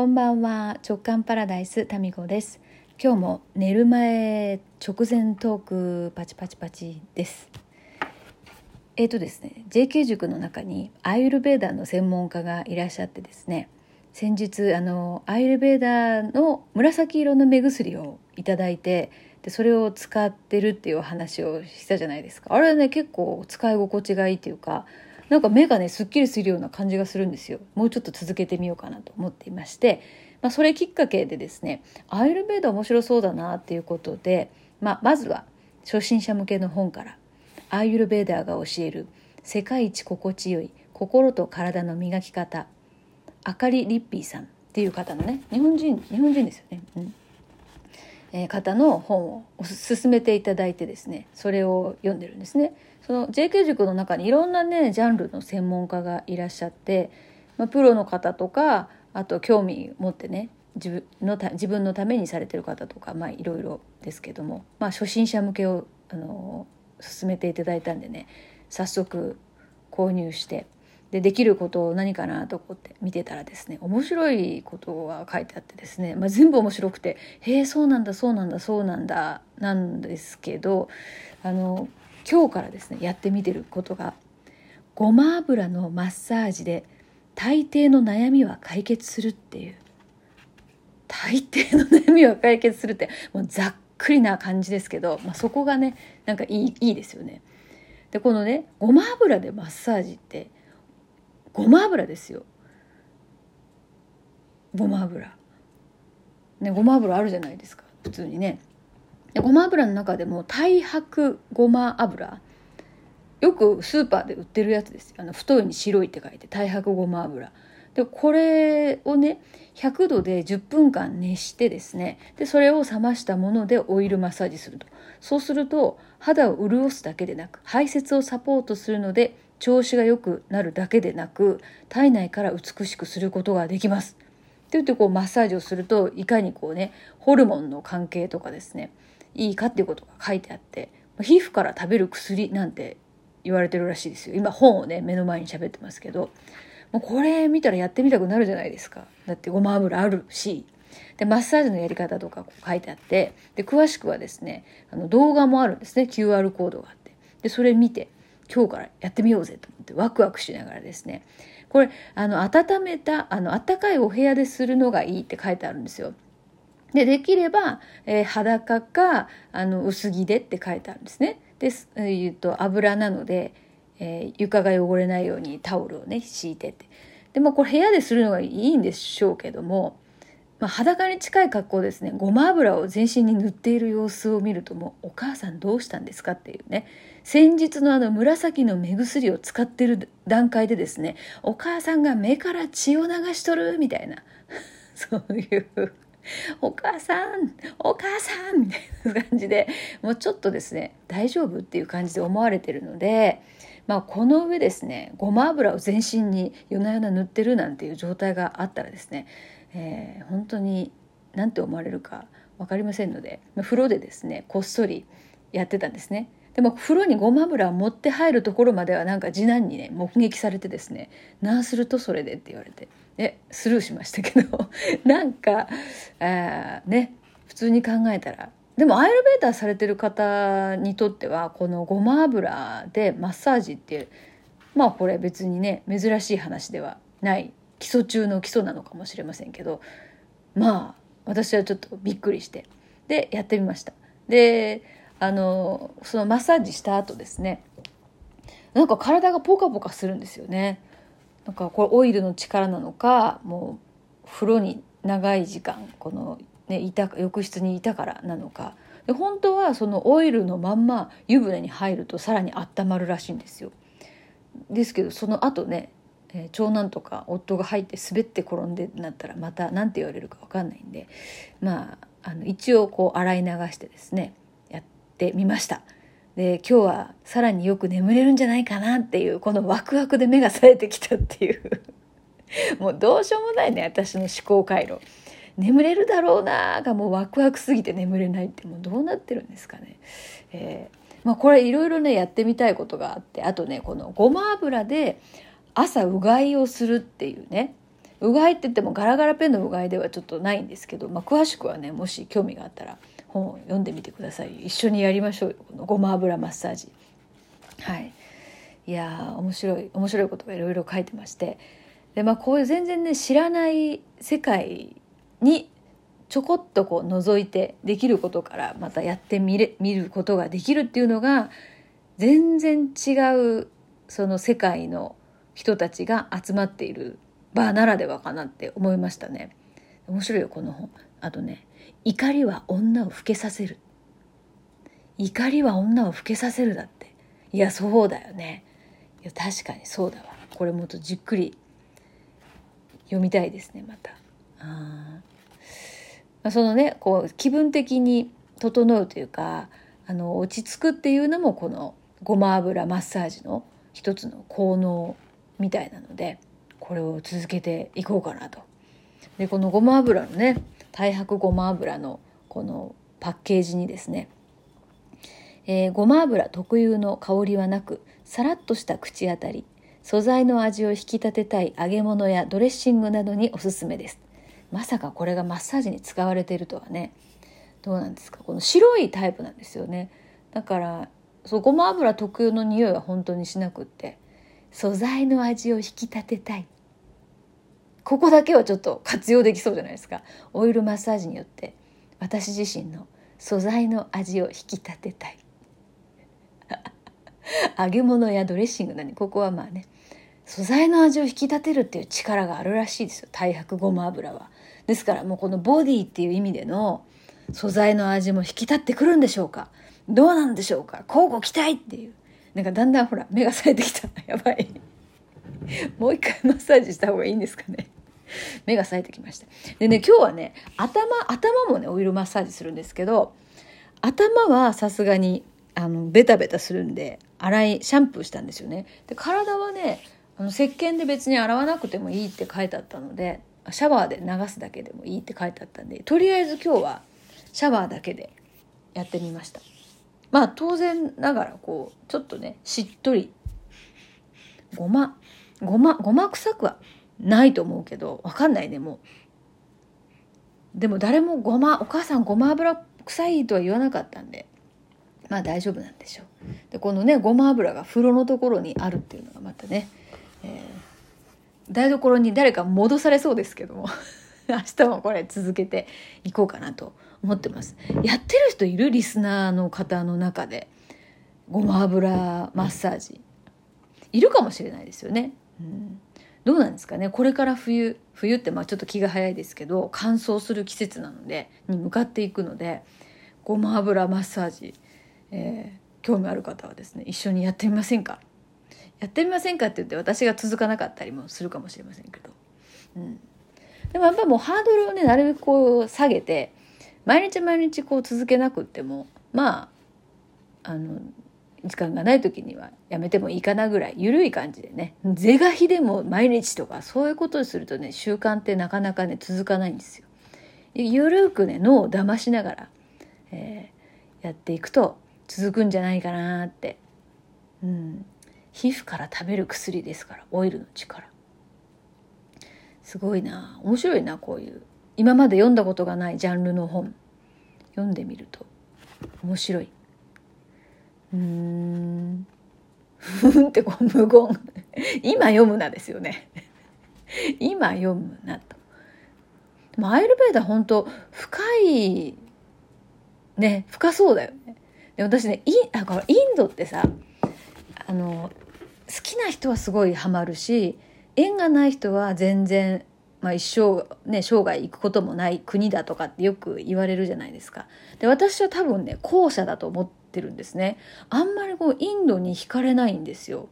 こんばんは。直感パラダイスタミコです。今日も寝る前直前トークパチパチパチです。えっ、ー、とですね JK 塾の中にアイルベーダーの専門家がいらっしゃってですね先日あのアイルベーダーの紫色の目薬をいただいてでそれを使ってるっていう話をしたじゃないですか。あれはね結構使い心地がいいっていうかなんか目がねすっきりするような感じがするんですよ。もうちょっと続けてみようかなと思っていまして、まあ、それきっかけでですねアイルベーダ面白そうだなっていうことで、まあ、まずは初心者向けの本からアイルベーダーが教える世界一心地よい心と体の磨き方あかりリッピーさんっていう方のね日本人日本人ですよね、うん。えー、方の本を勧めていただいてですねそれを読んでるんですね。その JK 塾の中にいろんなねジャンルの専門家がいらっしゃって、まあ、プロの方とかあと興味持ってね自分のた自分のためにされてる方とかまあいろいろですけども、まあ、初心者向けをあの勧めていただいたんでね早速購入してでできることを何かなと思って見てたらですね面白いことが書いてあってですね、まあ、全部面白くて「へえそうなんだそうなんだそうなんだ」なんですけどあの今日からですねやってみてることがごま油のマッサージで大抵の悩みは解決するっていう。大抵の悩みは解決するってもうざっくりな感じですけど、まあ、そこがねなんかいいいいですよね。でこのねごま油でマッサージってごま油ですよ。ごま油。ねごま油あるじゃないですか普通にね。ごま油の中でも太白ごま油。よくスーパーで売ってるやつですあの太いに白いって書いて太白ごま油。でこれをね100度で10分間熱してですねでそれを冷ましたものでオイルマッサージすると。そうすると肌を潤すだけでなく排泄をサポートするので調子が良くなるだけでなく体内から美しくすることができます。って言ってこうマッサージをするといかにこうねホルモンの関係とかですねいいかっていうことが書いてあって皮膚から食べる薬なんて言われてるらしいですよ。今本をね目の前に喋ってますけどもうこれ見たらやってみたくなるじゃないですか。だってごま油あるし。でマッサージのやり方とかこう書いてあってで詳しくはですねあの動画もあるんですね。QR コードがあって。でそれ見て今日からやってみようぜと思ってワクワクしながらですね。これあの温めたあの暖かいお部屋でするのがいいって書いてあるんですよ。でできれば、えー、裸かあの薄着でって書いてあるんですね。です、えー、と油なので、えー、床が汚れないようにタオルをね敷いてって。でもこれ部屋でするのがいいんでしょうけども、まあ、裸に近い格好ですね。ごま油を全身に塗っている様子を見るともうお母さんどうしたんですかっていうね。先日のあの紫の目薬を使ってる段階でですねお母さんが目から血を流しとるみたいな。そういう お母さんお母さんみたいな感じでもうちょっとですね大丈夫っていう感じで思われてるので、まあ、この上ですねごま油を全身に夜な夜な塗ってるなんていう状態があったらですね、えー、本当に何て思われるか分かりませんので風呂でですねこっそりやってたんですね。でも風呂にごま油を持って入るところまではなんか次男にね目撃されてですね「なあするとそれで」って言われて。えスルーしましたけど。なんかあね普通に考えたら。でもアイルベーターされてる方にとってはこのごま油でマッサージっていうまあこれ別にね珍しい話ではない基礎中の基礎なのかもしれませんけどまあ私はちょっとびっくりして。でやってみました。であのそのマッサージした後ですねなんか体がポカポカするんですよね。なんかこれオイルの力なのかもう風呂に長い時間この、ね、いた浴室にいたからなのかで本当はそのオイルのまんま湯船に入るとさらに温まるらしいんですよ。ですけどその後ね、え、長男とか夫が入って滑って転んでなったらまた何て言われるか分かんないんでまああの一応こう洗い流してですねってみました。で今日はさらによく眠れるんじゃないかなっていうこのワクワクで目が冴えてきたっていう もうどうしようもないね私の思考回路眠れるだろうながもうワクワクすぎて眠れないってもうどうなってるんですかね。えーまあ、これいろいろねやってみたいことがあってあとねこのごま油で朝うがいをするっていうねうがいって言ってもガラガラペンのうがいではちょっとないんですけど、まあ、詳しくはねもし興味があったら本を読んでみてください。一緒にやりましょうごま油マッサージ。はい。いや面白い面白いことがいろいろ書いてまして。でまあこういう全然ね知らない世界にちょこっとこう覗いてできることからまたやってみれ見ることができるっていうのが全然違うその世界の人たちが集まっている場ならではかなって思いましたね。面白いよこの本。あとね怒りは女を老けさせる。怒りは女を老けさせるだって。いやそうだよね。いや確かにそうだわ。これもっとじっくり読みたいですねまた。あそのねこう気分的に整うというかあの落ち着くっていうのもこのごま油マッサージの一つの効能みたいなのでこれを続けていこうかなと。でこのごま油のね太白ごま油のこのパッケージにですね、えー、ごま油特有の香りはなくさらっとした口当たり素材の味を引き立てたい揚げ物やドレッシングなどにおすすめです。まさかこれがマッサージに使われているとはねどうなんですか。この白いタイプなんですよね。だからそうごま油特有の匂いは本当にしなくって素材の味を引き立てたいここだけはちょっと活用できそうじゃないですか。オイルマッサージによって私自身の素材の味を引き立てたい。揚げ物やドレッシングなにここはまあね素材の味を引き立てるっていう力があるらしいですよ。太白ごま油は。ですからもうこのボディっていう意味での素材の味も引き立ってくるんでしょうか。どうなんでしょうか。交互期待っていう。なんかだんだんほら目が冴えてきた。やばい。もう一回マッサージした方がいいんですかね。目が冴えてきました。でね今日はね頭頭もねオイルマッサージするんですけど頭はさすがにあのベタベタするんで洗いシャンプーしたんですよね。で体はねあの石鹸で別に洗わなくてもいいって書いてあったのでシャワーで流すだけでもいいって書いてあったんでとりあえず今日はシャワーだけでやってみました。まあ当然ながらこうちょっとねしっとり。ごまごまごま臭くはないと思うけどわかんないねもう。でも誰もごまお母さんごま油臭いとは言わなかったんでまあ大丈夫なんでしょう。でこのねごま油が風呂のところにあるっていうのがまたね、えー、台所に誰か戻されそうですけども 明日もこれ続けていこうかなと思ってます。やってる人いる？リスナーの方の中で。ごま油マッサージ。いるかもしれないですよね、うん、どうなんですかね？これから冬冬ってまあちょっと気が早いですけど乾燥する季節なのでに向かっていくのでごま油マッサージ、えー、興味ある方はですね一緒にやってみませんか？やってみませんか？って言って私が続かなかったりもするかもしれませんけど、うん、でもやっぱりもうハードルをねなるべくこう下げて毎日毎日こう続けなくってもまああの時間がない時にはやめてもいいかなぐらい緩い感じでね。是が非でも毎日とかそういうことにするとね習慣ってなかなかね続かないんですよ。ゆるくね脳を騙しながら、えー、やっていくと続くんじゃないかなって、うん、皮膚から食べる薬ですからオイルの力。すごいな。面白いなこういう。今まで読んだことがないジャンルの本。読んでみると面白い。うん。ってこう無言。今読むなですよね。今読むなと。でもアイルベーダー本当深いね深そうだよね。で私ねインあこインドってさあの好きな人はすごいハマるし縁がない人は全然まあ、一生ね生涯行くこともない国だとかってよく言われるじゃないですか。で私は多分ね後者だと思っってるんですね。あんまりこうインドに惹かれないんですよ。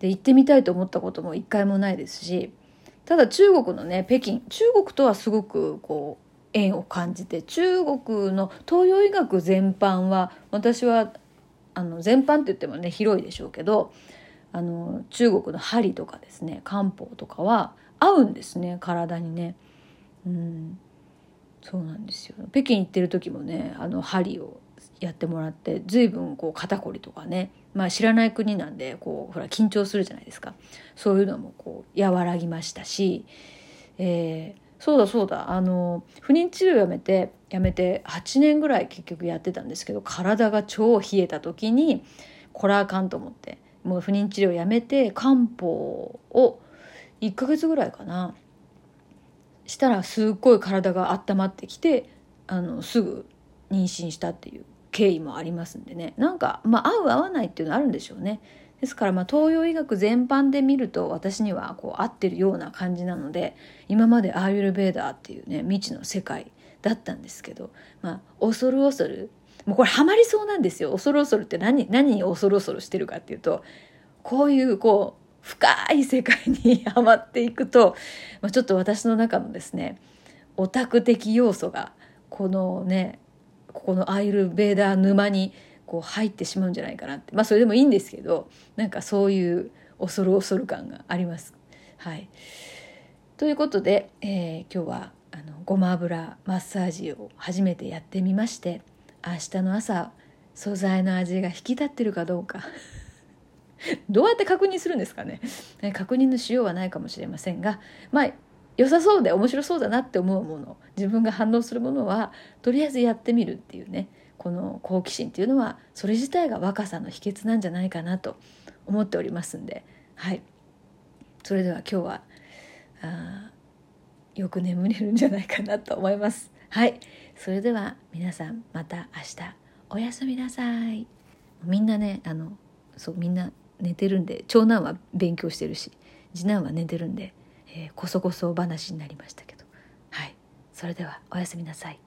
で行ってみたいと思ったことも一回もないですしただ中国のね北京中国とはすごくこう縁を感じて中国の東洋医学全般は私はあの全般って言ってもね広いでしょうけどあの中国の針とかですね漢方とかは合うんですね体にね。うんそうなんですよ北京行ってる時もねあの針をやってもらって随分こう肩こりとかねまあ知らない国なんでこうほら緊張するじゃないですか。そういうのもこう和らぎましたしえー、そうだそうだあの不妊治療やめてやめて8年ぐらい結局やってたんですけど体が超冷えた時にこれあかんと思ってもう不妊治療やめて漢方を1ヶ月ぐらいかなしたらすっごい体が温まってきてあのすぐ妊娠したっていう経緯もありますんでねなんか、まあ、合う合わないっていうのあるんでしょうね。ですからまあ東洋医学全般で見ると私にはこう合ってるような感じなので今までアーユルベーダーっていうね未知の世界だったんですけど、まあ、恐る恐るもうこれハマりそうなんですよ恐る恐るって何何に恐る恐るしてるかっていうとこういうこう深い世界に はまっていくと、まあ、ちょっと私の中のですねオタク的要素がこのねここのアイルベーダー沼にこう入ってしまうんじゃないかなって。まあそれでもいいんですけどなんかそういう恐る恐る感があります。はい、ということで、えー、今日はあのごま油マッサージを初めてやってみまして明日の朝素材の味が引き立ってるかどうか。どうやって確認するんですかね。確認のしようはないかもしれませんがまあ良さそうで面白そうだなって思うもの自分が反応するものはとりあえずやってみるっていうねこの好奇心っていうのはそれ自体が若さの秘訣なんじゃないかなと思っておりますんではい。それでは今日はあよく眠れるんじゃないかなと思います。はい。それでは皆さんまた明日。おやすみなさい。みんなねあのそうみんな寝てるんで長男は勉強してるし次男は寝てるんで、えー、こそこそ話になりましたけど。はい。それではおやすみなさい。